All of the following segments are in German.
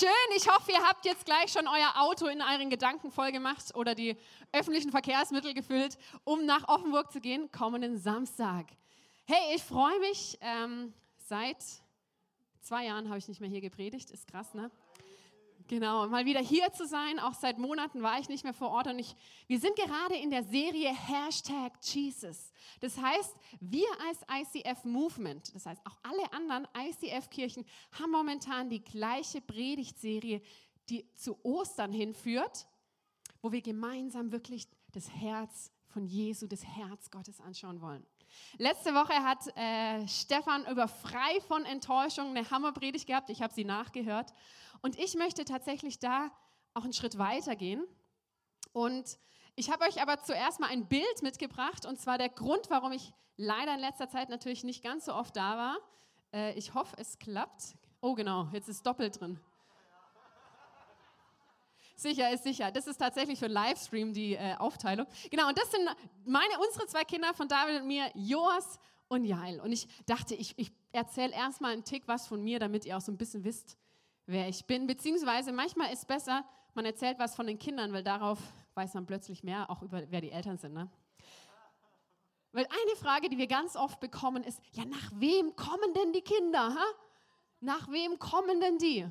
Schön. Ich hoffe, ihr habt jetzt gleich schon euer Auto in euren Gedanken vollgemacht oder die öffentlichen Verkehrsmittel gefüllt, um nach Offenburg zu gehen, kommenden Samstag. Hey, ich freue mich. Ähm, seit zwei Jahren habe ich nicht mehr hier gepredigt. Ist krass, ne? Genau, mal wieder hier zu sein. Auch seit Monaten war ich nicht mehr vor Ort und ich, wir sind gerade in der Serie Hashtag Jesus. Das heißt, wir als ICF Movement, das heißt auch alle anderen ICF-Kirchen, haben momentan die gleiche Predigtserie, die zu Ostern hinführt, wo wir gemeinsam wirklich das Herz von Jesu, das Herz Gottes anschauen wollen. Letzte Woche hat äh, Stefan über frei von Enttäuschung eine Hammerpredigt gehabt. Ich habe sie nachgehört. Und ich möchte tatsächlich da auch einen Schritt weiter gehen. Und ich habe euch aber zuerst mal ein Bild mitgebracht. Und zwar der Grund, warum ich leider in letzter Zeit natürlich nicht ganz so oft da war. Äh, ich hoffe, es klappt. Oh genau, jetzt ist doppelt drin. Sicher ist sicher. Das ist tatsächlich für Livestream die äh, Aufteilung. Genau, und das sind meine, unsere zwei Kinder von David und mir, Joas und Jael. Und ich dachte, ich, ich erzähle erstmal einen Tick was von mir, damit ihr auch so ein bisschen wisst, wer ich bin. Beziehungsweise manchmal ist es besser, man erzählt was von den Kindern, weil darauf weiß man plötzlich mehr, auch über wer die Eltern sind. Ne? Weil eine Frage, die wir ganz oft bekommen, ist, ja, nach wem kommen denn die Kinder? Ha? Nach wem kommen denn die?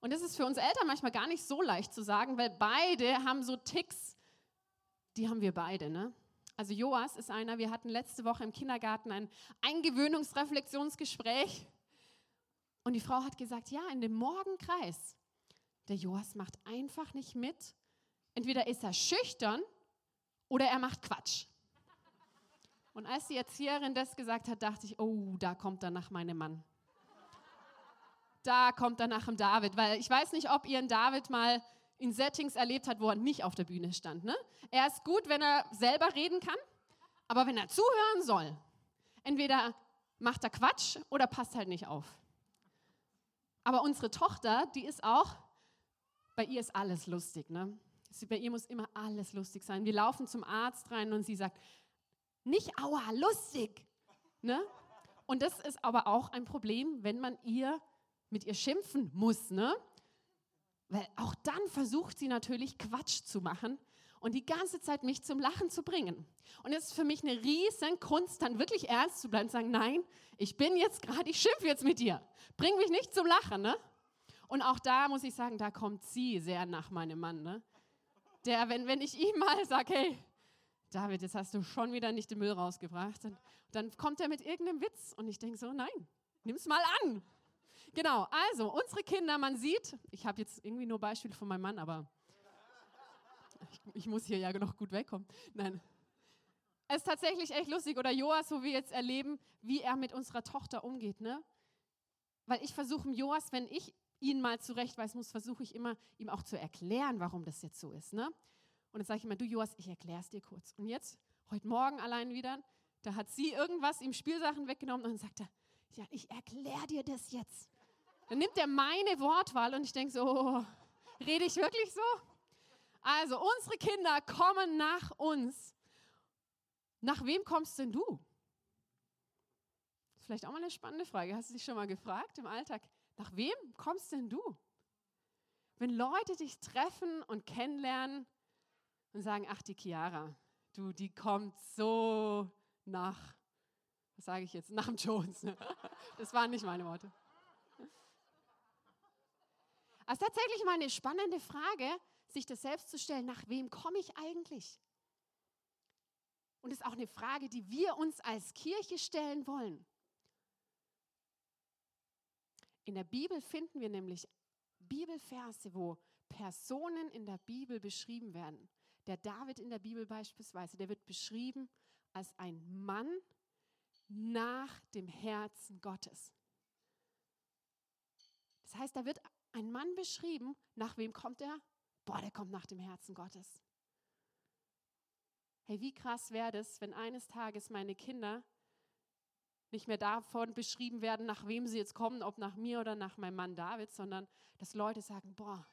Und das ist für uns Eltern manchmal gar nicht so leicht zu sagen, weil beide haben so Ticks, die haben wir beide. Ne? Also Joas ist einer, wir hatten letzte Woche im Kindergarten ein Eingewöhnungsreflexionsgespräch und die Frau hat gesagt, ja, in dem Morgenkreis, der Joas macht einfach nicht mit. Entweder ist er schüchtern oder er macht Quatsch. Und als die Erzieherin das gesagt hat, dachte ich, oh, da kommt danach mein Mann da kommt dann nach dem David, weil ich weiß nicht, ob ihr einen David mal in Settings erlebt habt, wo er nicht auf der Bühne stand. Ne? Er ist gut, wenn er selber reden kann, aber wenn er zuhören soll, entweder macht er Quatsch oder passt halt nicht auf. Aber unsere Tochter, die ist auch, bei ihr ist alles lustig. Ne? Bei ihr muss immer alles lustig sein. Wir laufen zum Arzt rein und sie sagt, nicht aua, lustig. Ne? Und das ist aber auch ein Problem, wenn man ihr mit ihr schimpfen muss, ne? Weil auch dann versucht sie natürlich Quatsch zu machen und die ganze Zeit mich zum Lachen zu bringen. Und es ist für mich eine riesen Kunst, dann wirklich ernst zu bleiben und sagen, nein, ich bin jetzt gerade, ich schimpfe jetzt mit dir. Bring mich nicht zum Lachen, ne? Und auch da muss ich sagen, da kommt sie sehr nach meinem Mann, ne? Der, wenn, wenn ich ihm mal sage, hey, David, jetzt hast du schon wieder nicht den Müll rausgebracht, dann, dann kommt er mit irgendeinem Witz und ich denke so, nein, nimm's mal an. Genau, also unsere Kinder, man sieht, ich habe jetzt irgendwie nur Beispiele von meinem Mann, aber ich, ich, muss hier ja noch gut wegkommen. Nein. Es ist tatsächlich echt lustig, oder Joas, wo wir jetzt erleben, wie er mit unserer Tochter umgeht, ne? Weil ich versuche Joas, wenn ich ihn mal zurechtweisen muss, versuche ich immer, ihm auch zu erklären, warum das jetzt so ist, ne? Und dann sage ich immer, du Joas, ich erkläre es dir kurz. Und jetzt, heute Morgen allein wieder, da hat sie irgendwas, ihm Spielsachen weggenommen und dann sagt er, ja, ich erkläre dir das jetzt. Dann nimmt er meine Wortwahl und ich denke so, oh, rede ich wirklich so? Also, unsere Kinder kommen nach uns. Nach wem kommst denn du? Vielleicht auch mal eine spannende Frage. Hast du dich schon mal gefragt im Alltag? Nach wem kommst denn du? Wenn Leute dich treffen und kennenlernen und sagen, ach, die Chiara, du, die kommt so nach, was sage ich jetzt, nach dem Jones. Das waren nicht meine Worte. Also tatsächlich mal eine spannende Frage, sich das selbst zu stellen, nach wem komme ich eigentlich? Und es ist auch eine Frage, die wir uns als Kirche stellen wollen. In der Bibel finden wir nämlich Bibelverse, wo Personen in der Bibel beschrieben werden. Der David in der Bibel beispielsweise, der wird beschrieben als ein Mann nach dem Herzen Gottes. Das heißt, da wird ein Mann beschrieben, nach wem kommt er? Boah, der kommt nach dem Herzen Gottes. Hey, wie krass wäre das, wenn eines Tages meine Kinder nicht mehr davon beschrieben werden, nach wem sie jetzt kommen, ob nach mir oder nach meinem Mann David, sondern dass Leute sagen, boah,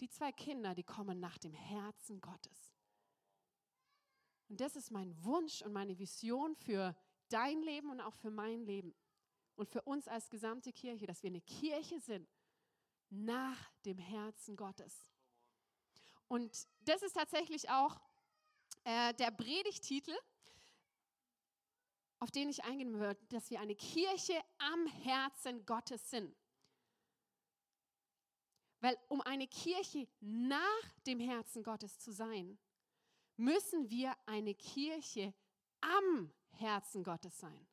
die zwei Kinder, die kommen nach dem Herzen Gottes. Und das ist mein Wunsch und meine Vision für dein Leben und auch für mein Leben. und für uns als gesamte Kirche, dass wir eine Kirche sind nach dem Herzen Gottes. Und das ist tatsächlich auch äh, der Predigtitel, auf den ich eingehen würde, dass wir eine Kirche am Herzen Gottes sind. Weil um eine Kirche nach dem Herzen Gottes zu sein, müssen wir eine Kirche am Herzen Gottes sein.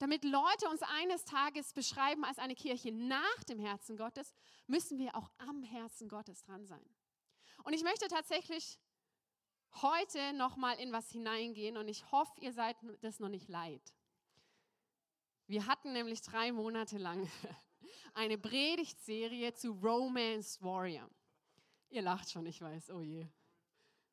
Damit Leute uns eines Tages beschreiben als eine Kirche nach dem Herzen Gottes, müssen wir auch am Herzen Gottes dran sein. Und ich möchte tatsächlich heute noch mal in was hineingehen und ich hoffe, ihr seid das noch nicht leid. Wir hatten nämlich drei Monate lang eine Predigtserie zu Romance Warrior. Ihr lacht schon, ich weiß, oh je.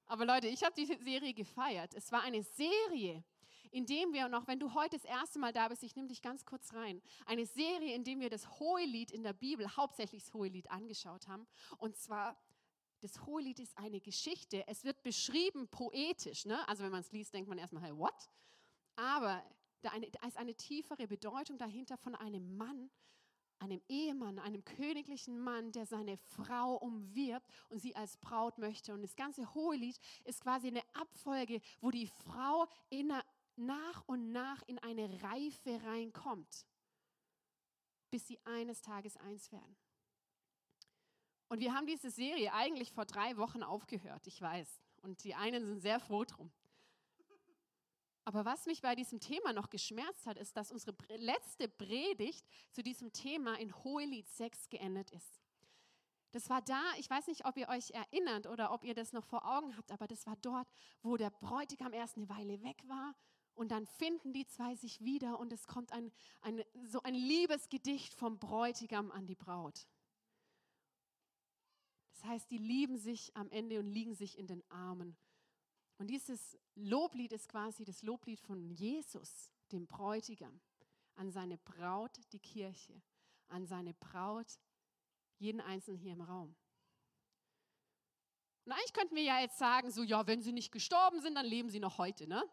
Aber Leute, ich habe diese Serie gefeiert. Es war eine Serie, in dem wir, und auch wenn du heute das erste Mal da bist, ich nehme dich ganz kurz rein, eine Serie, in dem wir das Hohelied in der Bibel, hauptsächlich das Hohelied, angeschaut haben. Und zwar, das Hohelied ist eine Geschichte. Es wird beschrieben poetisch. Ne? Also wenn man es liest, denkt man erstmal, hey, what? Aber da, eine, da ist eine tiefere Bedeutung dahinter von einem Mann, einem Ehemann, einem königlichen Mann, der seine Frau umwirbt und sie als Braut möchte. Und das ganze Hohelied ist quasi eine Abfolge, wo die Frau in einer nach und nach in eine Reife reinkommt, bis sie eines Tages eins werden. Und wir haben diese Serie eigentlich vor drei Wochen aufgehört, ich weiß. Und die einen sind sehr froh drum. Aber was mich bei diesem Thema noch geschmerzt hat, ist, dass unsere letzte Predigt zu diesem Thema in Hohelied 6 geendet ist. Das war da, ich weiß nicht, ob ihr euch erinnert oder ob ihr das noch vor Augen habt, aber das war dort, wo der Bräutigam erst eine Weile weg war und dann finden die zwei sich wieder und es kommt ein, ein, so ein Liebesgedicht vom Bräutigam an die Braut. Das heißt, die lieben sich am Ende und liegen sich in den Armen. Und dieses Loblied ist quasi das Loblied von Jesus, dem Bräutigam, an seine Braut, die Kirche, an seine Braut, jeden Einzelnen hier im Raum. Und eigentlich könnten wir ja jetzt sagen, so, ja, wenn sie nicht gestorben sind, dann leben sie noch heute, ne?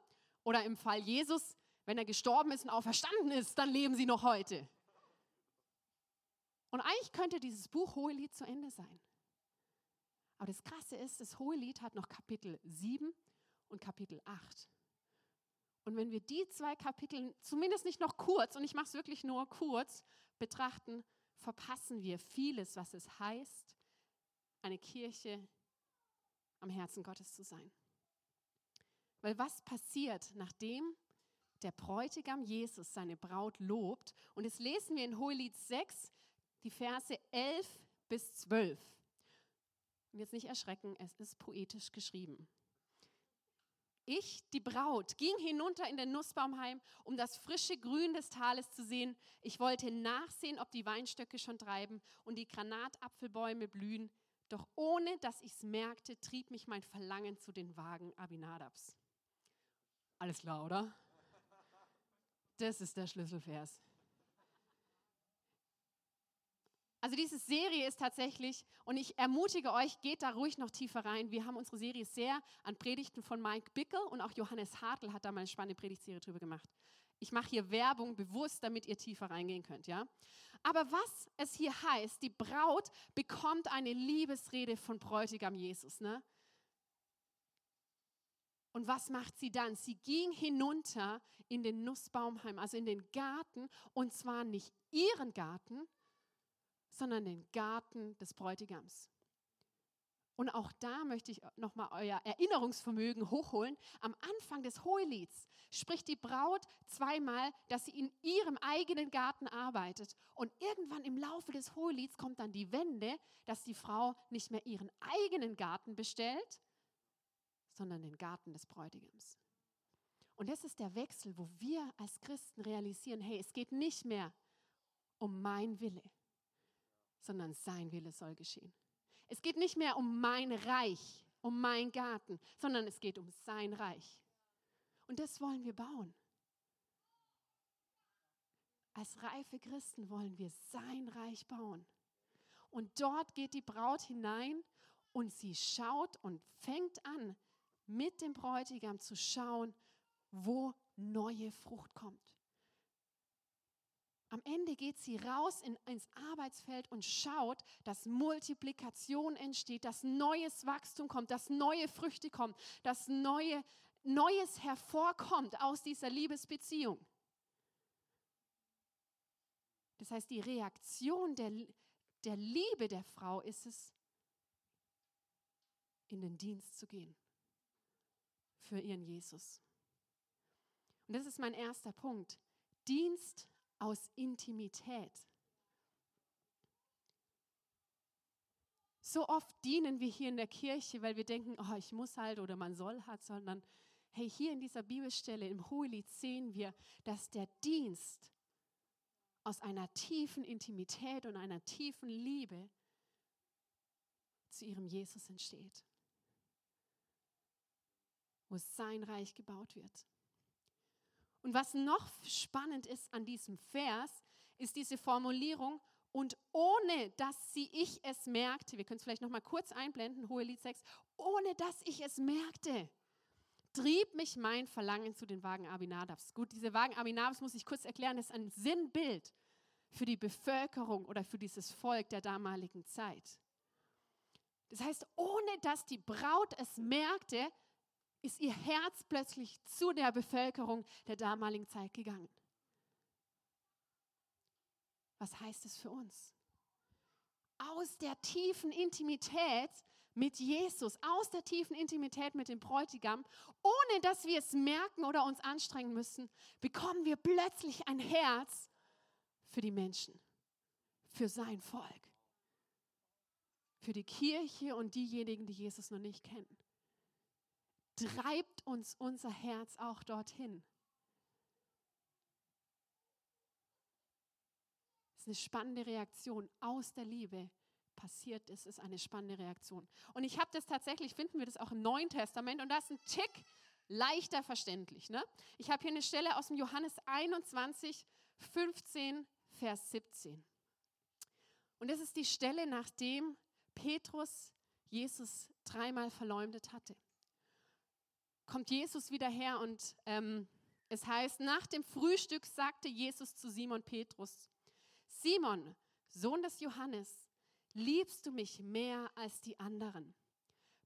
Oder im Fall Jesus, wenn er gestorben ist und auferstanden ist, dann leben sie noch heute. Und eigentlich könnte dieses Buch Hohelied zu Ende sein. Aber das Krasse ist, das Hohelied hat noch Kapitel 7 und Kapitel 8. Und wenn wir die zwei Kapitel zumindest nicht noch kurz, und ich mache es wirklich nur kurz, betrachten, verpassen wir vieles, was es heißt, eine Kirche am Herzen Gottes zu sein. Weil was passiert, nachdem der Bräutigam Jesus seine Braut lobt? Und das lesen wir in Hohelied 6, die Verse 11 bis 12. Und jetzt nicht erschrecken, es ist poetisch geschrieben. Ich, die Braut, ging hinunter in den Nussbaumheim, um das frische Grün des Tales zu sehen. Ich wollte nachsehen, ob die Weinstöcke schon treiben und die Granatapfelbäume blühen. Doch ohne dass ich es merkte, trieb mich mein Verlangen zu den Wagen Abinadabs. Alles klar, oder? Das ist der Schlüsselvers. Also diese Serie ist tatsächlich, und ich ermutige euch, geht da ruhig noch tiefer rein. Wir haben unsere Serie sehr an Predigten von Mike Bickel und auch Johannes Hartl hat da mal eine spannende Predigtserie drüber gemacht. Ich mache hier Werbung bewusst, damit ihr tiefer reingehen könnt, ja? Aber was es hier heißt, die Braut bekommt eine Liebesrede von Bräutigam Jesus, ne? Und was macht sie dann? Sie ging hinunter in den Nussbaumheim, also in den Garten, und zwar nicht ihren Garten, sondern den Garten des Bräutigams. Und auch da möchte ich nochmal euer Erinnerungsvermögen hochholen. Am Anfang des Hohelieds spricht die Braut zweimal, dass sie in ihrem eigenen Garten arbeitet. Und irgendwann im Laufe des Hohelieds kommt dann die Wende, dass die Frau nicht mehr ihren eigenen Garten bestellt, sondern den Garten des Bräutigams. Und das ist der Wechsel, wo wir als Christen realisieren, hey, es geht nicht mehr um mein Wille, sondern sein Wille soll geschehen. Es geht nicht mehr um mein Reich, um meinen Garten, sondern es geht um sein Reich. Und das wollen wir bauen. Als reife Christen wollen wir sein Reich bauen. Und dort geht die Braut hinein und sie schaut und fängt an, mit dem Bräutigam zu schauen, wo neue Frucht kommt. Am Ende geht sie raus in, ins Arbeitsfeld und schaut, dass Multiplikation entsteht, dass neues Wachstum kommt, dass neue Früchte kommen, dass neue, Neues hervorkommt aus dieser Liebesbeziehung. Das heißt, die Reaktion der, der Liebe der Frau ist es, in den Dienst zu gehen für ihren Jesus. Und das ist mein erster Punkt. Dienst aus Intimität. So oft dienen wir hier in der Kirche, weil wir denken, oh, ich muss halt oder man soll halt, sondern hey, hier in dieser Bibelstelle im Hohelied sehen wir, dass der Dienst aus einer tiefen Intimität und einer tiefen Liebe zu ihrem Jesus entsteht, wo sein Reich gebaut wird. Und was noch spannend ist an diesem Vers, ist diese Formulierung, und ohne dass sie ich es merkte, wir können es vielleicht noch mal kurz einblenden, Hohelied 6, ohne dass ich es merkte, trieb mich mein Verlangen zu den Wagen Abinadabs. Gut, diese Wagen Abinadabs muss ich kurz erklären, ist ein Sinnbild für die Bevölkerung oder für dieses Volk der damaligen Zeit. Das heißt, ohne dass die Braut es merkte, ist ihr Herz plötzlich zu der Bevölkerung der damaligen Zeit gegangen. Was heißt es für uns? Aus der tiefen Intimität mit Jesus, aus der tiefen Intimität mit dem Bräutigam, ohne dass wir es merken oder uns anstrengen müssen, bekommen wir plötzlich ein Herz für die Menschen, für sein Volk, für die Kirche und diejenigen, die Jesus noch nicht kennen treibt uns unser Herz auch dorthin. Das ist eine spannende Reaktion aus der Liebe passiert ist, ist eine spannende Reaktion. Und ich habe das tatsächlich, finden wir das auch im Neuen Testament und das ist ein Tick leichter verständlich. Ne? Ich habe hier eine Stelle aus dem Johannes 21, 15, Vers 17. Und das ist die Stelle, nachdem Petrus Jesus dreimal verleumdet hatte kommt Jesus wieder her und ähm, es heißt, nach dem Frühstück sagte Jesus zu Simon Petrus, Simon, Sohn des Johannes, liebst du mich mehr als die anderen?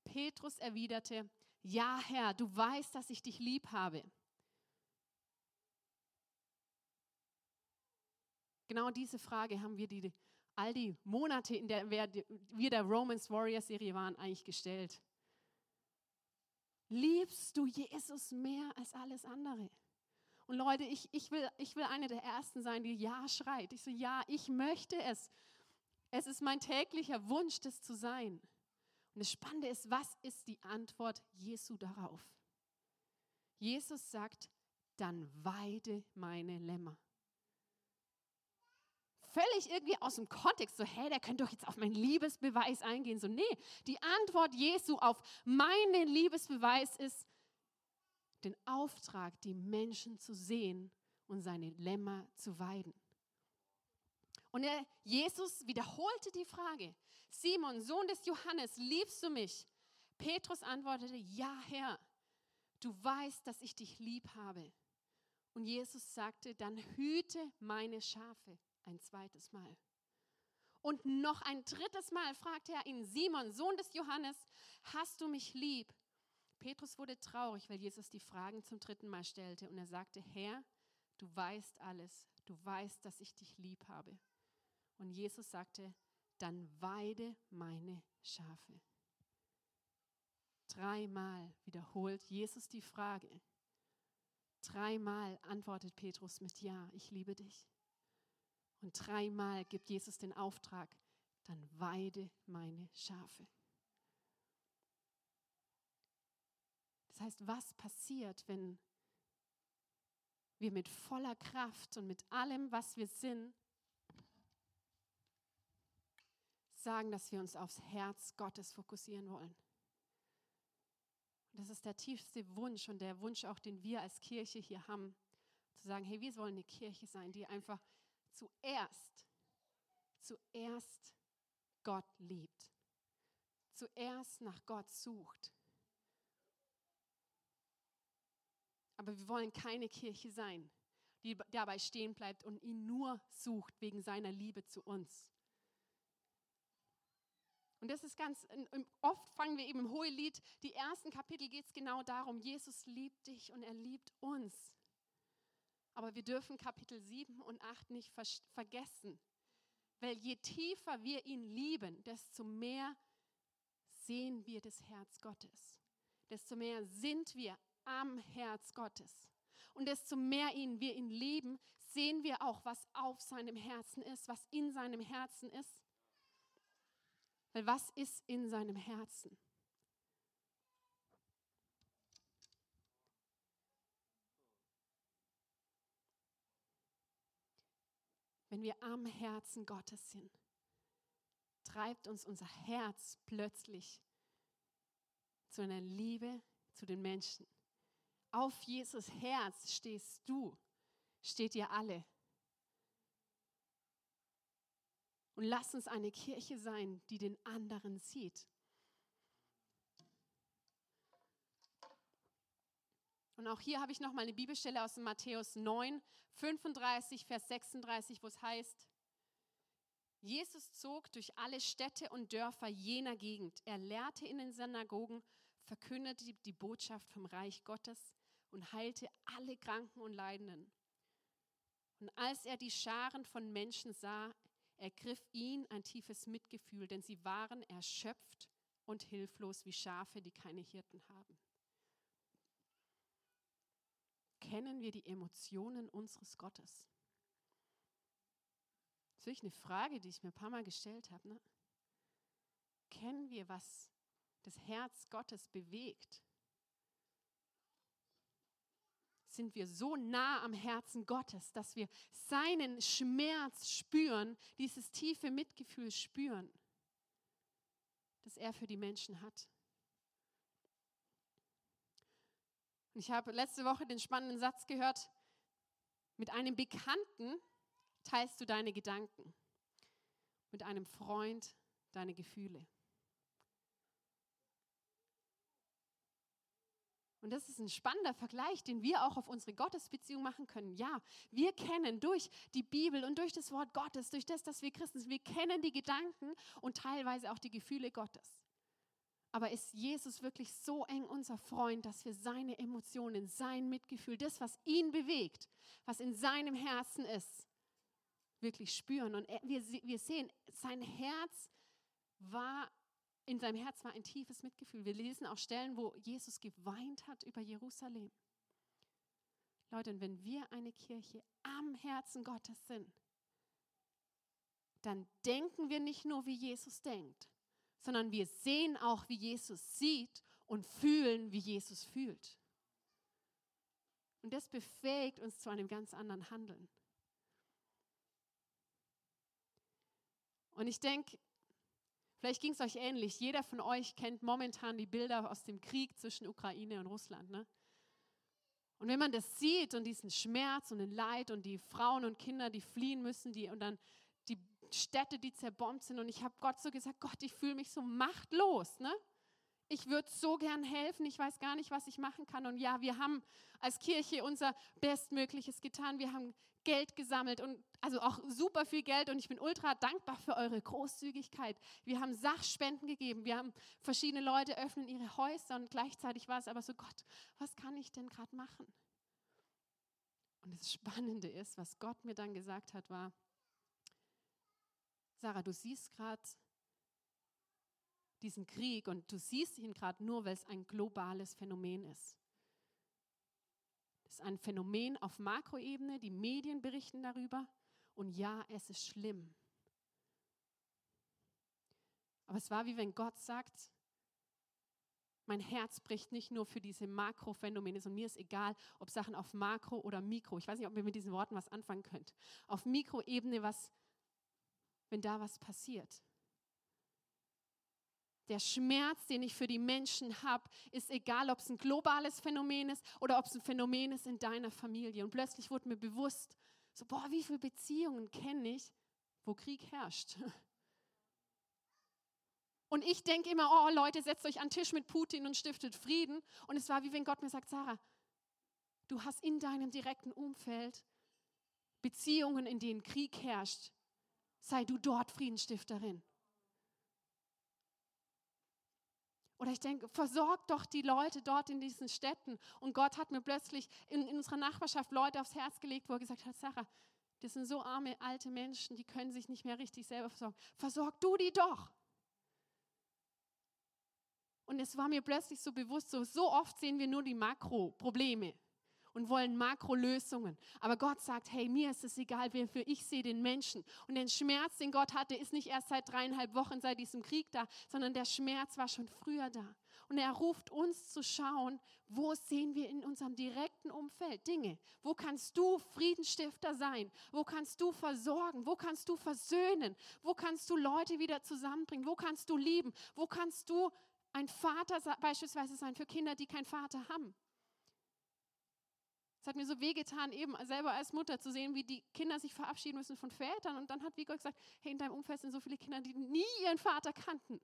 Petrus erwiderte, ja Herr, du weißt, dass ich dich lieb habe. Genau diese Frage haben wir die, all die Monate, in der wir der Romans Warrior Serie waren, eigentlich gestellt. Liebst du Jesus mehr als alles andere? Und Leute, ich, ich, will, ich will eine der Ersten sein, die Ja schreit. Ich so, ja, ich möchte es. Es ist mein täglicher Wunsch, das zu sein. Und das Spannende ist, was ist die Antwort Jesu darauf? Jesus sagt, dann weide meine Lämmer völlig irgendwie aus dem Kontext, so, hey, der könnte doch jetzt auf meinen Liebesbeweis eingehen. So, nee, die Antwort Jesu auf meinen Liebesbeweis ist, den Auftrag, die Menschen zu sehen und seine Lämmer zu weiden. Und er, Jesus wiederholte die Frage, Simon, Sohn des Johannes, liebst du mich? Petrus antwortete, ja Herr, du weißt, dass ich dich lieb habe. Und Jesus sagte, dann hüte meine Schafe ein zweites Mal. Und noch ein drittes Mal fragte er ihn, Simon, Sohn des Johannes, hast du mich lieb? Petrus wurde traurig, weil Jesus die Fragen zum dritten Mal stellte und er sagte, Herr, du weißt alles, du weißt, dass ich dich lieb habe. Und Jesus sagte, dann weide meine Schafe. Dreimal wiederholt Jesus die Frage. Dreimal antwortet Petrus mit Ja, ich liebe dich. Und dreimal gibt Jesus den Auftrag, dann weide meine Schafe. Das heißt, was passiert, wenn wir mit voller Kraft und mit allem, was wir sind, sagen, dass wir uns aufs Herz Gottes fokussieren wollen? das ist der tiefste Wunsch und der Wunsch auch, den wir als Kirche hier haben, zu sagen, hey, wir sollen eine Kirche sein, die einfach zuerst, zuerst Gott liebt, zuerst nach Gott sucht. Aber wir wollen keine Kirche sein, die dabei stehen bleibt und ihn nur sucht wegen seiner Liebe zu uns. Und das ist ganz, oft fangen wir eben im Hohelied, die ersten Kapitel geht es genau darum, Jesus liebt dich und er liebt uns. Aber wir dürfen Kapitel 7 und 8 nicht vergessen, weil je tiefer wir ihn lieben, desto mehr sehen wir das Herz Gottes. Desto mehr sind wir am Herz Gottes. Und desto mehr ihn, wir ihn lieben, sehen wir auch, was auf seinem Herzen ist, was in seinem Herzen ist. Weil was ist in seinem Herzen? Wenn wir am Herzen Gottes sind, treibt uns unser Herz plötzlich zu einer Liebe zu den Menschen. Auf Jesus Herz stehst du, steht ihr alle. Und lass uns eine Kirche sein, die den anderen sieht. Und auch hier habe ich noch mal eine Bibelstelle aus Matthäus 9, 35, Vers 36, wo es heißt, Jesus zog durch alle Städte und Dörfer jener Gegend. Er lehrte in den Synagogen, verkündete die Botschaft vom Reich Gottes und heilte alle Kranken und Leidenden. Und als er die Scharen von Menschen sah, ergriff ihn ein tiefes Mitgefühl, denn sie waren erschöpft und hilflos wie Schafe, die keine Hirten haben. Kennen wir die Emotionen unseres Gottes? Das ist wirklich eine Frage, die ich mir ein paar Mal gestellt habe. Ne? Kennen wir, was das Herz Gottes bewegt? Sind wir so nah am Herzen Gottes, dass wir seinen Schmerz spüren, dieses tiefe Mitgefühl spüren, das er für die Menschen hat? Ich habe letzte Woche den spannenden Satz gehört, mit einem Bekannten teilst du deine Gedanken, mit einem Freund deine Gefühle. Und das ist ein spannender Vergleich, den wir auch auf unsere Gottesbeziehung machen können. Ja, wir kennen durch die Bibel und durch das Wort Gottes, durch das, dass wir Christen sind, wir kennen die Gedanken und teilweise auch die Gefühle Gottes. Aber ist Jesus wirklich so eng unser Freund, dass wir seine Emotionen, sein Mitgefühl, das, was ihn bewegt, was in seinem Herzen ist, wirklich spüren. Und wir, wir sehen, sein Herz war, in seinem Herz war ein tiefes Mitgefühl. Wir lesen auch Stellen, wo Jesus geweint hat über Jerusalem. Leute, und wenn wir eine Kirche am Herzen Gottes sind, dann denken wir nicht nur, wie Jesus denkt, sondern wir sehen auch, wie Jesus sieht und fühlen, wie Jesus fühlt. Und das befähigt uns zu einem ganz anderen Handeln. Und ich denke, vielleicht ging es euch ähnlich. Jeder von euch kennt momentan die Bilder aus dem Krieg zwischen Ukraine und Russland. Ne? Und wenn man das sieht und diesen Schmerz und den Leid und die Frauen und Kinder, die fliehen müssen, die und dann Städte, die zerbombt sind. Und ich habe Gott so gesagt, Gott, ich fühle mich so machtlos. Ne? ich würde so gern helfen, ich weiß gar nicht, was ich machen kann. Und ja, wir haben als Kirche unser Bestmögliches getan. Wir haben Geld gesammelt und also auch super viel Geld und ich bin ultra dankbar für eure Großzügigkeit. Wir haben Sachspenden gegeben, wir haben verschiedene Leute öffnen ihre Häuser und gleichzeitig war es aber so, Gott, was kann ich denn gerade machen? Und das Spannende ist, was Gott mir dann gesagt hat, war, Sarah, du siehst gerade diesen Krieg und du siehst ihn gerade nur, weil es ein globales Phänomen ist. Es ist ein Phänomen auf Makroebene, die Medien berichten darüber und ja, es ist schlimm. Aber es war wie wenn Gott sagt, mein Herz bricht nicht nur für diese Makrophänomene, sondern mir ist egal, ob Sachen auf Makro oder Mikro, ich weiß nicht, ob ihr mit diesen Worten was anfangen könnt, auf Mikroebene was, wenn da was passiert. Der Schmerz, den ich für die Menschen habe, ist egal, ob es ein globales Phänomen ist oder ob es ein Phänomen ist in deiner Familie. Und plötzlich wurde mir bewusst, so, boah, wie viele Beziehungen kenne ich, wo Krieg herrscht. Und ich denke immer, oh Leute, setzt euch an den Tisch mit Putin und stiftet Frieden. Und es war wie wenn Gott mir sagt, Sarah, du hast in deinem direkten Umfeld Beziehungen, in denen Krieg herrscht, sei du dort Friedensstifterin. Oder ich denke, versorgt doch die Leute dort in diesen Städten. Und Gott hat mir plötzlich in, in unserer Nachbarschaft Leute aufs Herz gelegt, wo er gesagt hat, Sarah, das sind so arme alte Menschen, die können sich nicht mehr richtig selber versorgen. Versorg du die doch. Und es war mir plötzlich so bewusst, so, so oft sehen wir nur die Makroprobleme und wollen Makrolösungen. Aber Gott sagt, hey, mir ist es egal, wer für ich sehe den Menschen. Und den Schmerz, den Gott hatte, ist nicht erst seit dreieinhalb Wochen seit diesem Krieg da, sondern der Schmerz war schon früher da. Und er ruft uns zu schauen, wo sehen wir in unserem direkten Umfeld Dinge? Wo kannst du Friedensstifter sein? Wo kannst du versorgen? Wo kannst du versöhnen? Wo kannst du Leute wieder zusammenbringen? Wo kannst du lieben? Wo kannst du ein Vater beispielsweise sein für Kinder, die keinen Vater haben. Es hat mir so wehgetan, eben selber als Mutter zu sehen, wie die Kinder sich verabschieden müssen von Vätern. Und dann hat Gott gesagt, hey, in deinem Umfeld sind so viele Kinder, die nie ihren Vater kannten.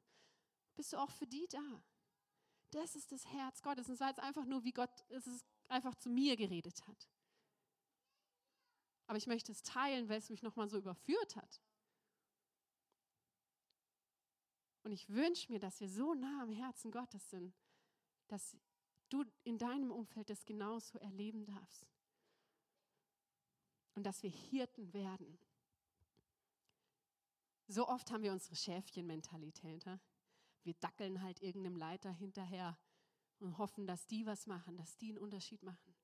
Bist du auch für die da? Das ist das Herz Gottes. Und es war jetzt einfach nur, wie Gott es einfach zu mir geredet hat. Aber ich möchte es teilen, weil es mich nochmal so überführt hat. Und ich wünsche mir, dass wir so nah am Herzen Gottes sind, dass du in deinem Umfeld das genauso erleben darfst. Und dass wir Hirten werden. So oft haben wir unsere Schäfchenmentalität. Wir dackeln halt irgendeinem Leiter hinterher und hoffen, dass die was machen, dass die einen Unterschied machen.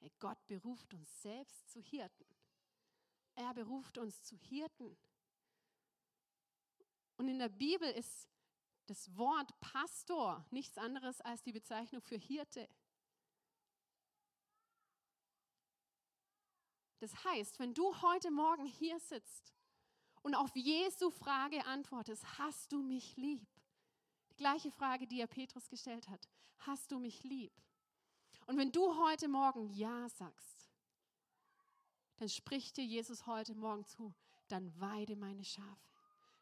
Hey, Gott beruft uns selbst zu Hirten. Er beruft uns zu Hirten. Und in der Bibel ist das Wort Pastor nichts anderes als die Bezeichnung für Hirte. Das heißt, wenn du heute Morgen hier sitzt und auf Jesu Frage antwortest, hast du mich lieb? Die gleiche Frage, die er Petrus gestellt hat, hast du mich lieb? Und wenn du heute Morgen Ja sagst, dann spricht dir Jesus heute Morgen zu, dann weide meine Schafe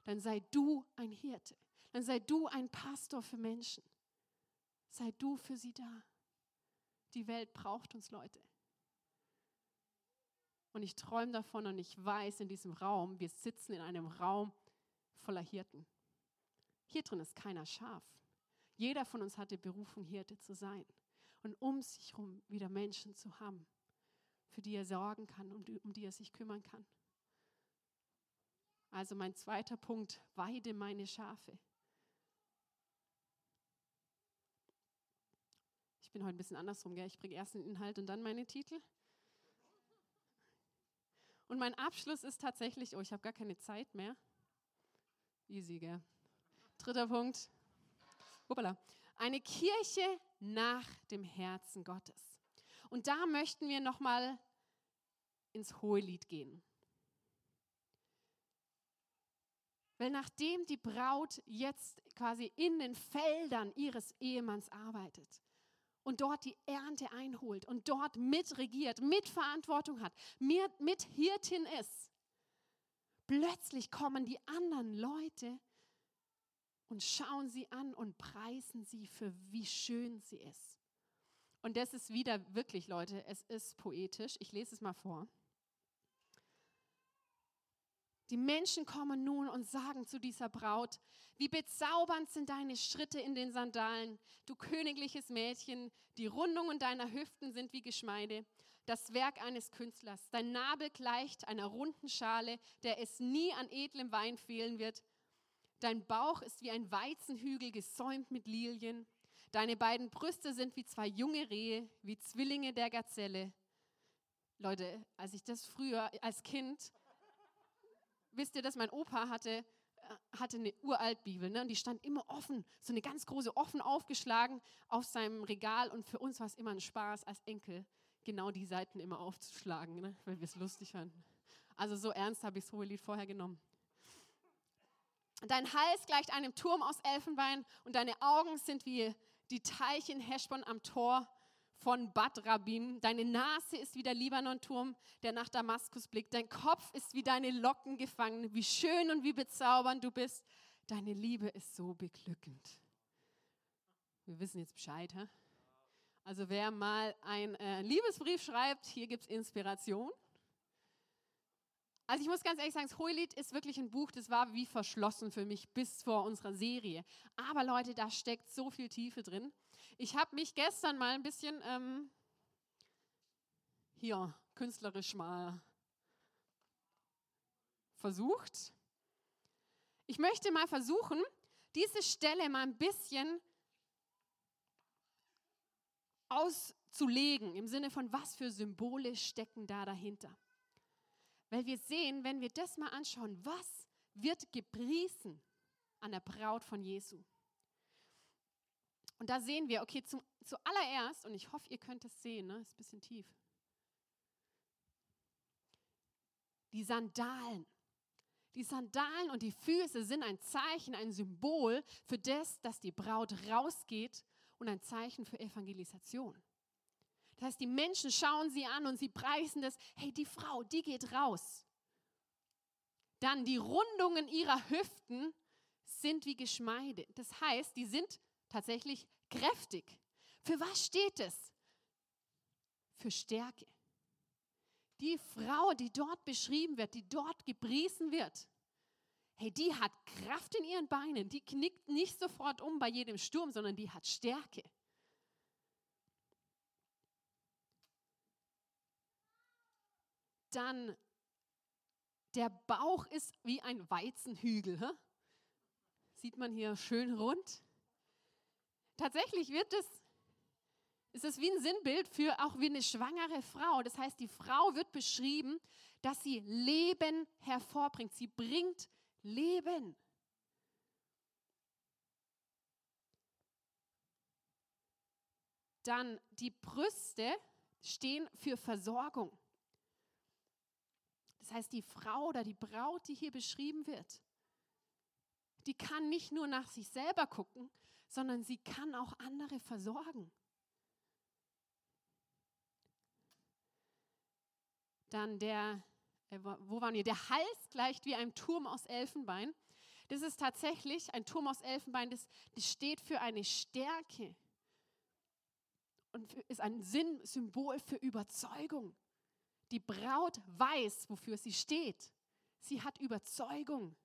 dann sei du ein Hirte. Dann sei du ein Pastor für Menschen. Sei du für sie da. Die Welt braucht uns, Leute. Und ich träume davon und ich weiß in diesem Raum, wir sitzen in einem Raum voller Hirten. Hier drin ist keiner scharf. Jeder von uns hat die Berufung, Hirte zu sein. Und um sich herum wieder Menschen zu haben, für die er sorgen kann und um die er sich kümmern kann. Also mein zweiter Punkt, weide meine Schafe. Ich bin heute ein bisschen andersrum, gell? ich bringe erst den Inhalt und dann meine Titel. Und mein Abschluss ist tatsächlich, oh, ich habe gar keine Zeit mehr. Easy, gell? Dritter Punkt. Hoppala. Eine Kirche nach dem Herzen Gottes. Und da möchten wir nochmal ins Hohelied gehen. Weil nachdem die Braut jetzt quasi in den Feldern ihres Ehemanns arbeitet und dort die Ernte einholt und dort mitregiert, Mitverantwortung hat, mit Hirtin ist, plötzlich kommen die anderen Leute und schauen sie an und preisen sie für wie schön sie ist. Und das ist wieder wirklich, Leute, es ist poetisch. Ich lese es mal vor. Die Menschen kommen nun und sagen zu dieser Braut, wie bezaubernd sind deine Schritte in den Sandalen, du königliches Mädchen, die Rundungen deiner Hüften sind wie Geschmeide, das Werk eines Künstlers. Dein Nabel gleicht einer runden Schale, der es nie an edlem Wein fehlen wird. Dein Bauch ist wie ein Weizenhügel gesäumt mit Lilien. Deine beiden Brüste sind wie zwei junge Rehe, wie Zwillinge der Gazelle. Leute, als ich das früher als Kind wisst ihr, dass mein Opa hatte, äh, hatte eine Uraltbibel ne? und die stand immer offen, so eine ganz große, offen aufgeschlagen auf seinem Regal und für uns war es immer ein Spaß als Enkel, genau die Seiten immer aufzuschlagen, ne? weil wir es lustig fanden. Also so ernst habe ich das hohe Lied vorher genommen. Dein Hals gleicht einem Turm aus Elfenbein und deine Augen sind wie die Teiche in Heschbon am Tor von Bad Rabim. Deine Nase ist wie der Libanon-Turm, der nach Damaskus blickt. Dein Kopf ist wie deine Locken gefangen. Wie schön und wie bezaubernd du bist. Deine Liebe ist so beglückend. Wir wissen jetzt Bescheid, hä? Also wer mal einen äh, Liebesbrief schreibt, hier gibt es Inspiration. Also ich muss ganz ehrlich sagen, das Hohelied ist wirklich ein Buch, das war wie verschlossen für mich bis vor unserer Serie. Aber Leute, da steckt so viel Tiefe drin. Ich habe mich gestern mal ein bisschen ähm, hier künstlerisch mal versucht. Ich möchte mal versuchen, diese Stelle mal ein bisschen auszulegen, im Sinne von, was für Symbole stecken da dahinter. Weil wir sehen, wenn wir das mal anschauen, was wird gepriesen an der Braut von Jesu. Und da sehen wir, okay, zum, zuallererst, und ich hoffe, ihr könnt es sehen, ne? ist ein bisschen tief. Die Sandalen. Die Sandalen und die Füße sind ein Zeichen, ein Symbol für das, dass die Braut rausgeht und ein Zeichen für Evangelisation. Das heißt, die Menschen schauen sie an und sie preisen das, hey, die Frau, die geht raus. Dann die Rundungen ihrer Hüften sind wie Geschmeide. Das heißt, die sind tatsächlich kräftig. Für was steht es? Für Stärke. Die Frau, die dort beschrieben wird, die dort gepriesen wird, hey, die hat Kraft in ihren Beinen, die knickt nicht sofort um bei jedem Sturm, sondern die hat Stärke. Dann der Bauch ist wie ein Weizenhügel. Hä? Sieht man hier schön rund. Tatsächlich wird es, ist es wie ein Sinnbild für auch wie eine schwangere Frau. Das heißt, die Frau wird beschrieben, dass sie Leben hervorbringt. Sie bringt Leben. Dann die Brüste stehen für Versorgung. Das heißt, die Frau oder die Braut, die hier beschrieben wird, die kann nicht nur nach sich selber gucken, sondern sie kann auch andere versorgen. Dann der, äh, wo waren wir? Der Hals gleicht wie ein Turm aus Elfenbein. Das ist tatsächlich ein Turm aus Elfenbein, das, das steht für eine Stärke und ist ein Sinn, Symbol für Überzeugung. Die Braut weiß, wofür sie steht. Sie hat Überzeugung.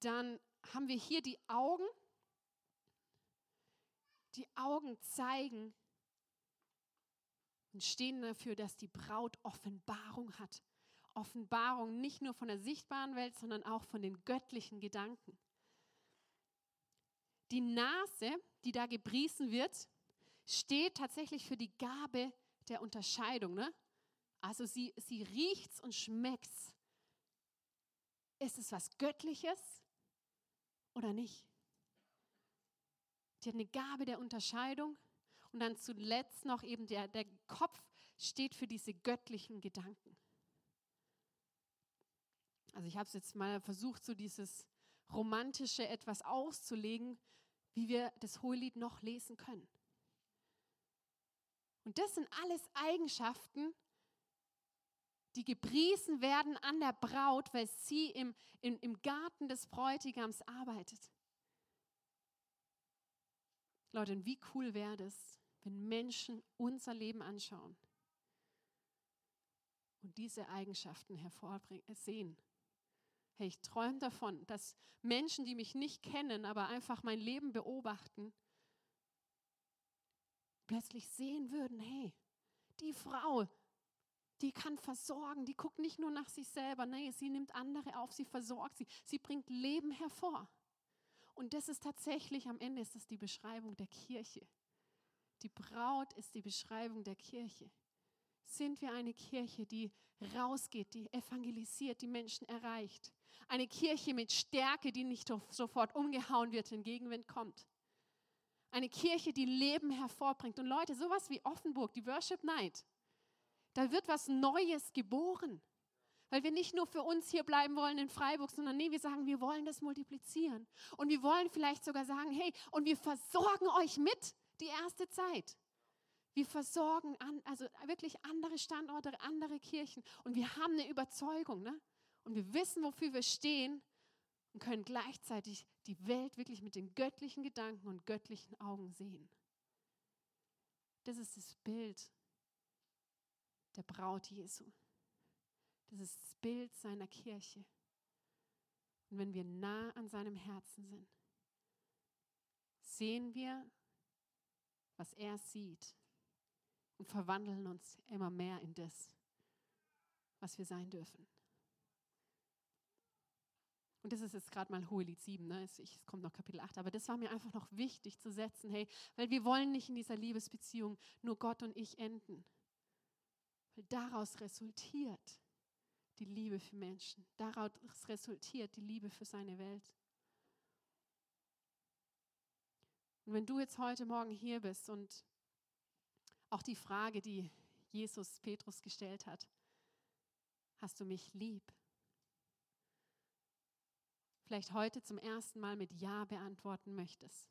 Dann haben wir hier die Augen. Die Augen zeigen und stehen dafür, dass die Braut Offenbarung hat. Offenbarung nicht nur von der sichtbaren Welt, sondern auch von den göttlichen Gedanken. Die Nase, die da gepriesen wird, steht tatsächlich für die Gabe der Unterscheidung. Ne? Also sie, sie riecht's und schmeckt's. Ist es was Göttliches oder nicht? Die hat eine Gabe der Unterscheidung. Und dann zuletzt noch eben der, der Kopf steht für diese göttlichen Gedanken. Also ich habe es jetzt mal versucht, so dieses romantische etwas auszulegen, wie wir das Hohelied noch lesen können. Und das sind alles Eigenschaften, die gepriesen werden an der Braut, weil sie im, im, im Garten des Bräutigams arbeitet. Leute, wie cool wäre das, wenn Menschen unser Leben anschauen und diese Eigenschaften hervorbringen, äh, sehen. Hey, ich träume davon, dass Menschen, die mich nicht kennen, aber einfach mein Leben beobachten, plötzlich sehen würden, hey, die Frau, die kann versorgen, die guckt nicht nur nach sich selber, nee, sie nimmt andere auf, sie versorgt sie, sie bringt Leben hervor. Und das ist tatsächlich, am Ende ist das die Beschreibung der Kirche. Die Braut ist die Beschreibung der Kirche. Sind wir eine Kirche, die rausgeht, die evangelisiert, die Menschen erreicht? Eine Kirche mit Stärke, die nicht sofort umgehauen wird, wenn Gegenwind kommt? Eine Kirche, die Leben hervorbringt. Und Leute, sowas wie Offenburg, die Worship Night, da wird was Neues geboren. Weil wir nicht nur für uns hier bleiben wollen in Freiburg, sondern nee, wir sagen, wir wollen das multiplizieren. Und wir wollen vielleicht sogar sagen, hey, und wir versorgen euch mit die erste Zeit. Wir versorgen an, also wirklich andere Standorte, andere Kirchen. Und wir haben eine Überzeugung. Ne? Und wir wissen, wofür wir stehen. und können gleichzeitig die Welt wirklich mit den göttlichen Gedanken und göttlichen Augen sehen. Das ist das Bild der Braut Jesu. Das ist das Bild seiner Kirche. Und wenn wir nah an seinem Herzen sind, sehen wir, was er sieht und verwandeln uns immer mehr in das, was wir sein dürfen. Und das ist jetzt gerade mal Hohelied 7, ne? es, kommt noch Kapitel 8, aber das war mir einfach noch wichtig zu setzen, hey, weil wir wollen nicht in dieser Liebesbeziehung nur Gott und ich enden. Weil daraus resultiert die Liebe für Menschen, daraus resultiert die Liebe für seine Welt. Und wenn du jetzt heute Morgen hier bist und auch die Frage, die Jesus Petrus gestellt hat, hast du mich lieb? vielleicht heute zum ersten Mal mit Ja beantworten möchtest,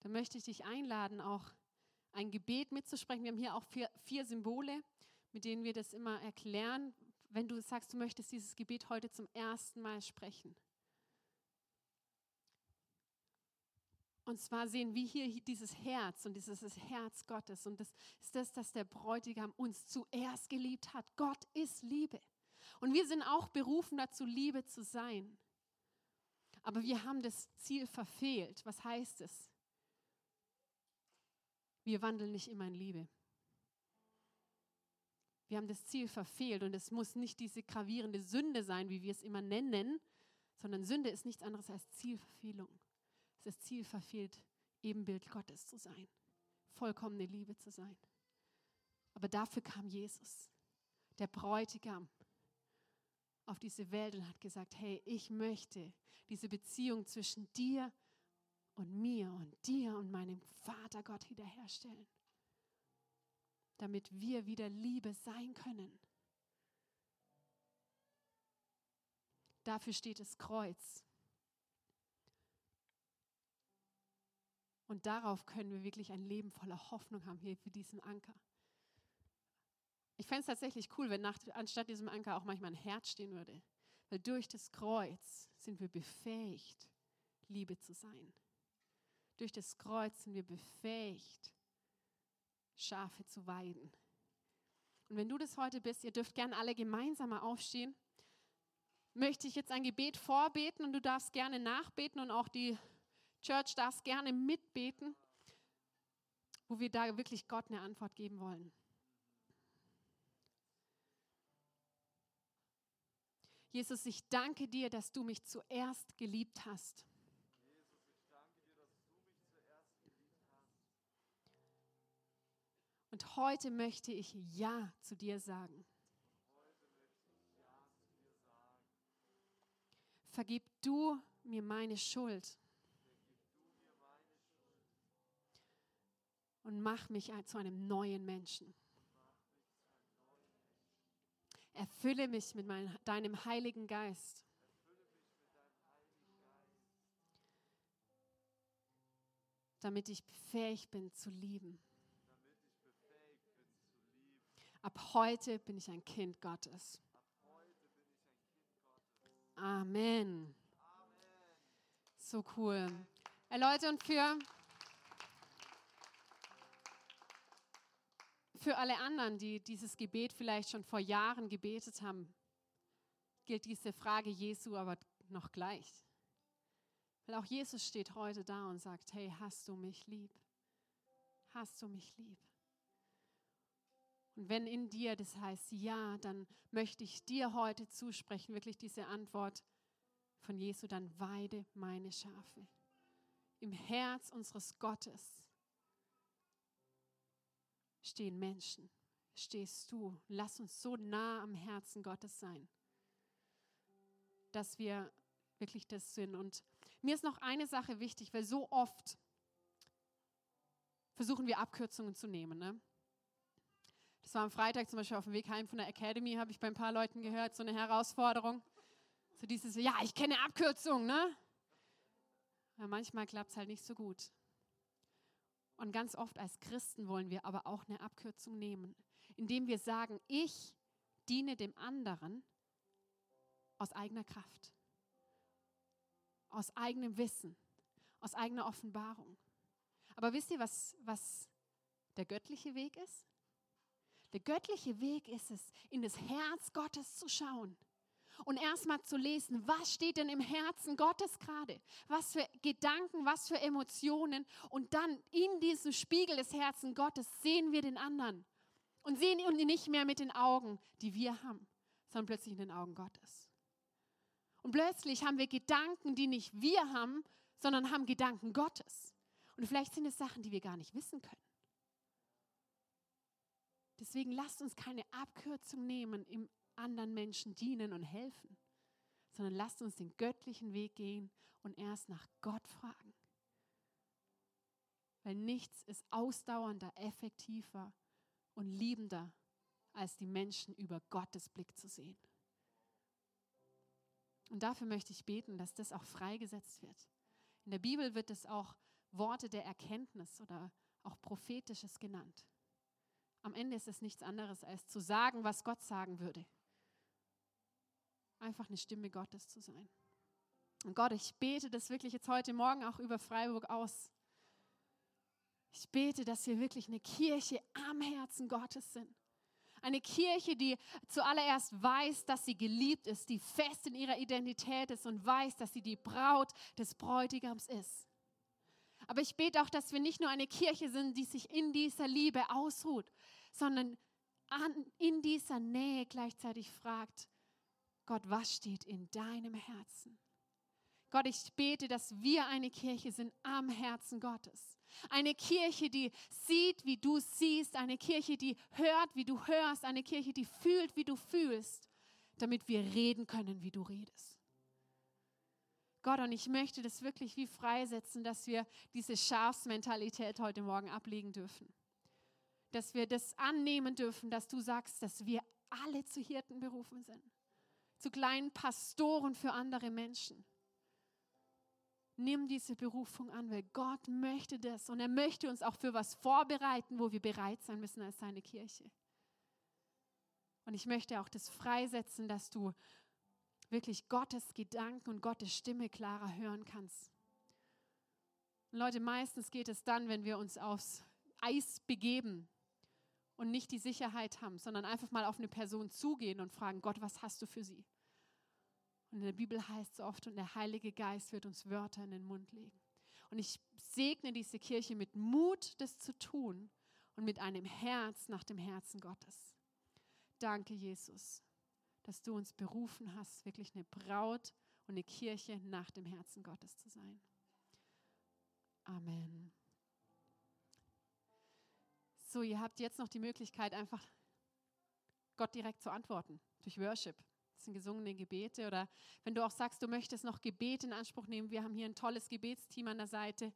dann möchte ich dich einladen, auch ein Gebet mitzusprechen. Wir haben hier auch vier, vier Symbole, mit denen wir das immer erklären. Wenn du sagst, du möchtest dieses Gebet heute zum ersten Mal sprechen. Und zwar sehen wir hier dieses Herz und dieses Herz Gottes. Und das ist das, dass der Bräutigam uns zuerst geliebt hat. Gott ist Liebe. Und wir sind auch berufen dazu, Liebe zu sein. Aber wir haben das Ziel verfehlt. Was heißt es? Wir wandeln nicht immer in Liebe. Wir haben das Ziel verfehlt und es muss nicht diese gravierende Sünde sein, wie wir es immer nennen, sondern Sünde ist nichts anderes als Zielverfehlung. Es ist Ziel verfehlt, Ebenbild Gottes zu sein, vollkommene Liebe zu sein. Aber dafür kam Jesus, der Bräutigam, auf diese Welt und hat gesagt, hey, ich möchte diese Beziehung zwischen dir und mir und dir und meinem Vater Gott wiederherstellen, damit wir wieder Liebe sein können. Dafür steht das Kreuz. Und darauf können wir wirklich ein Leben voller Hoffnung haben, hier für diesen Anker. Ich fände es tatsächlich cool, wenn nach, anstatt diesem Anker auch manchmal ein Herz stehen würde. Weil durch das Kreuz sind wir befähigt, Liebe zu sein. Durch das Kreuz sind wir befähigt, Schafe zu weiden. Und wenn du das heute bist, ihr dürft gerne alle gemeinsam aufstehen, möchte ich jetzt ein Gebet vorbeten und du darfst gerne nachbeten und auch die Church darfst gerne mitbeten, wo wir da wirklich Gott eine Antwort geben wollen. Jesus, ich danke dir, dass du mich zuerst geliebt hast. Und heute möchte ich Ja zu dir sagen. Vergib du mir meine Schuld. Und mach mich zu einem neuen Menschen. Erfülle mich mit mein, deinem Heiligen Geist. Damit ich befähigt bin zu lieben. Ab heute bin ich ein Kind Gottes. Amen. So cool. Hey Leute, und für Für alle anderen, die dieses Gebet vielleicht schon vor Jahren gebetet haben, gilt diese Frage Jesu aber noch gleich. Weil auch Jesus steht heute da und sagt, hey, hast du mich lieb? Hast du mich lieb? Und wenn in dir das heißt ja, dann möchte ich dir heute zusprechen, wirklich diese Antwort von Jesu, dann weide meine Schafe. Im Herz unseres Gottes stehen Menschen, stehst du. Lass uns so nah am Herzen Gottes sein, dass wir wirklich das sind. Und mir ist noch eine Sache wichtig, weil so oft versuchen wir Abkürzungen zu nehmen. Ne? Das war am Freitag zum Beispiel auf dem Weg heim von der Academy, habe ich bei ein paar Leuten gehört, so eine Herausforderung. So dieses, ja, ich kenne Abkürzungen, ne? Aber manchmal klappt es halt nicht so gut. Und ganz oft als Christen wollen wir aber auch eine Abkürzung nehmen, indem wir sagen, ich diene dem anderen aus eigener Kraft. aus eigenem Wissen, aus eigener Offenbarung. Aber wisst ihr, was, was der göttliche Weg ist? Der göttliche Weg ist es, in das Herz Gottes zu schauen und erstmal zu lesen, was steht denn im Herzen Gottes gerade? Was für Gedanken, was für Emotionen? Und dann in diesem Spiegel des Herzens Gottes sehen wir den anderen und sehen ihn nicht mehr mit den Augen, die wir haben, sondern plötzlich in den Augen Gottes. Und plötzlich haben wir Gedanken, die nicht wir haben, sondern haben Gedanken Gottes. Und vielleicht sind es Sachen, die wir gar nicht wissen können. Deswegen lasst uns keine Abkürzung nehmen im anderen Menschen dienen und helfen, sondern lasst uns den göttlichen Weg gehen und erst nach Gott fragen. Weil nichts ist ausdauernder, effektiver und liebender, als die Menschen über Gottes Blick zu sehen. Und dafür möchte ich beten, dass das auch freigesetzt wird. In der Bibel wird es auch Worte der Erkenntnis oder auch prophetisches genannt. Am Ende ist es nichts anderes, als zu sagen, was Gott sagen würde einfach eine Stimme Gottes zu sein. Und Gott, ich bete das wirklich jetzt heute Morgen auch über Freiburg aus. Ich bete, dass wir wirklich eine Kirche am Herzen Gottes sind. Eine Kirche, die zuallererst weiß, dass sie geliebt ist, die fest in ihrer Identität ist und weiß, dass sie die Braut des Bräutigams ist. Aber ich bete auch, dass wir nicht nur eine Kirche sind, die sich in dieser Liebe ausruht, sondern an, in dieser Nähe gleichzeitig fragt, Gott, was steht in deinem Herzen? Gott, ich bete, dass wir eine Kirche sind am Herzen Gottes. Eine Kirche, die sieht, wie du siehst. Eine Kirche, die hört, wie du hörst. Eine Kirche, die fühlt, wie du fühlst, damit wir reden können, wie du redest. Gott, und ich möchte das wirklich wie freisetzen, dass wir diese Schafsmentalität heute Morgen ablegen dürfen. Dass wir das annehmen dürfen, dass du sagst, dass wir alle zu Hirten berufen sind zu kleinen Pastoren für andere Menschen. Nimm diese Berufung an, weil Gott möchte das und er möchte uns auch für was vorbereiten, wo wir bereit sein müssen als seine Kirche. Und ich möchte auch das freisetzen, dass du wirklich Gottes Gedanken und Gottes Stimme klarer hören kannst. Und Leute, meistens geht es dann, wenn wir uns aufs Eis begeben und nicht die Sicherheit haben, sondern einfach mal auf eine Person zugehen und fragen, Gott, was hast du für sie? Und in der Bibel heißt es oft, und der Heilige Geist wird uns Wörter in den Mund legen. Und ich segne diese Kirche mit Mut, das zu tun und mit einem Herz nach dem Herzen Gottes. Danke, Jesus, dass du uns berufen hast, wirklich eine Braut und eine Kirche nach dem Herzen Gottes zu sein. Amen. So, ihr habt jetzt noch die Möglichkeit, einfach Gott direkt zu antworten durch Worship. Das sind gesungene Gebete. Oder wenn du auch sagst, du möchtest noch Gebete in Anspruch nehmen, wir haben hier ein tolles Gebetsteam an der Seite.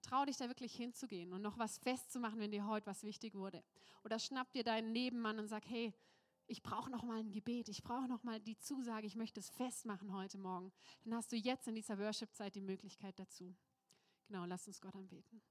Trau dich da wirklich hinzugehen und noch was festzumachen, wenn dir heute was wichtig wurde. Oder schnapp dir deinen Nebenmann und sag, hey, ich brauche noch mal ein Gebet, ich brauche noch mal die Zusage, ich möchte es festmachen heute Morgen. Dann hast du jetzt in dieser Worship-Zeit die Möglichkeit dazu. Genau, lass uns Gott anbeten.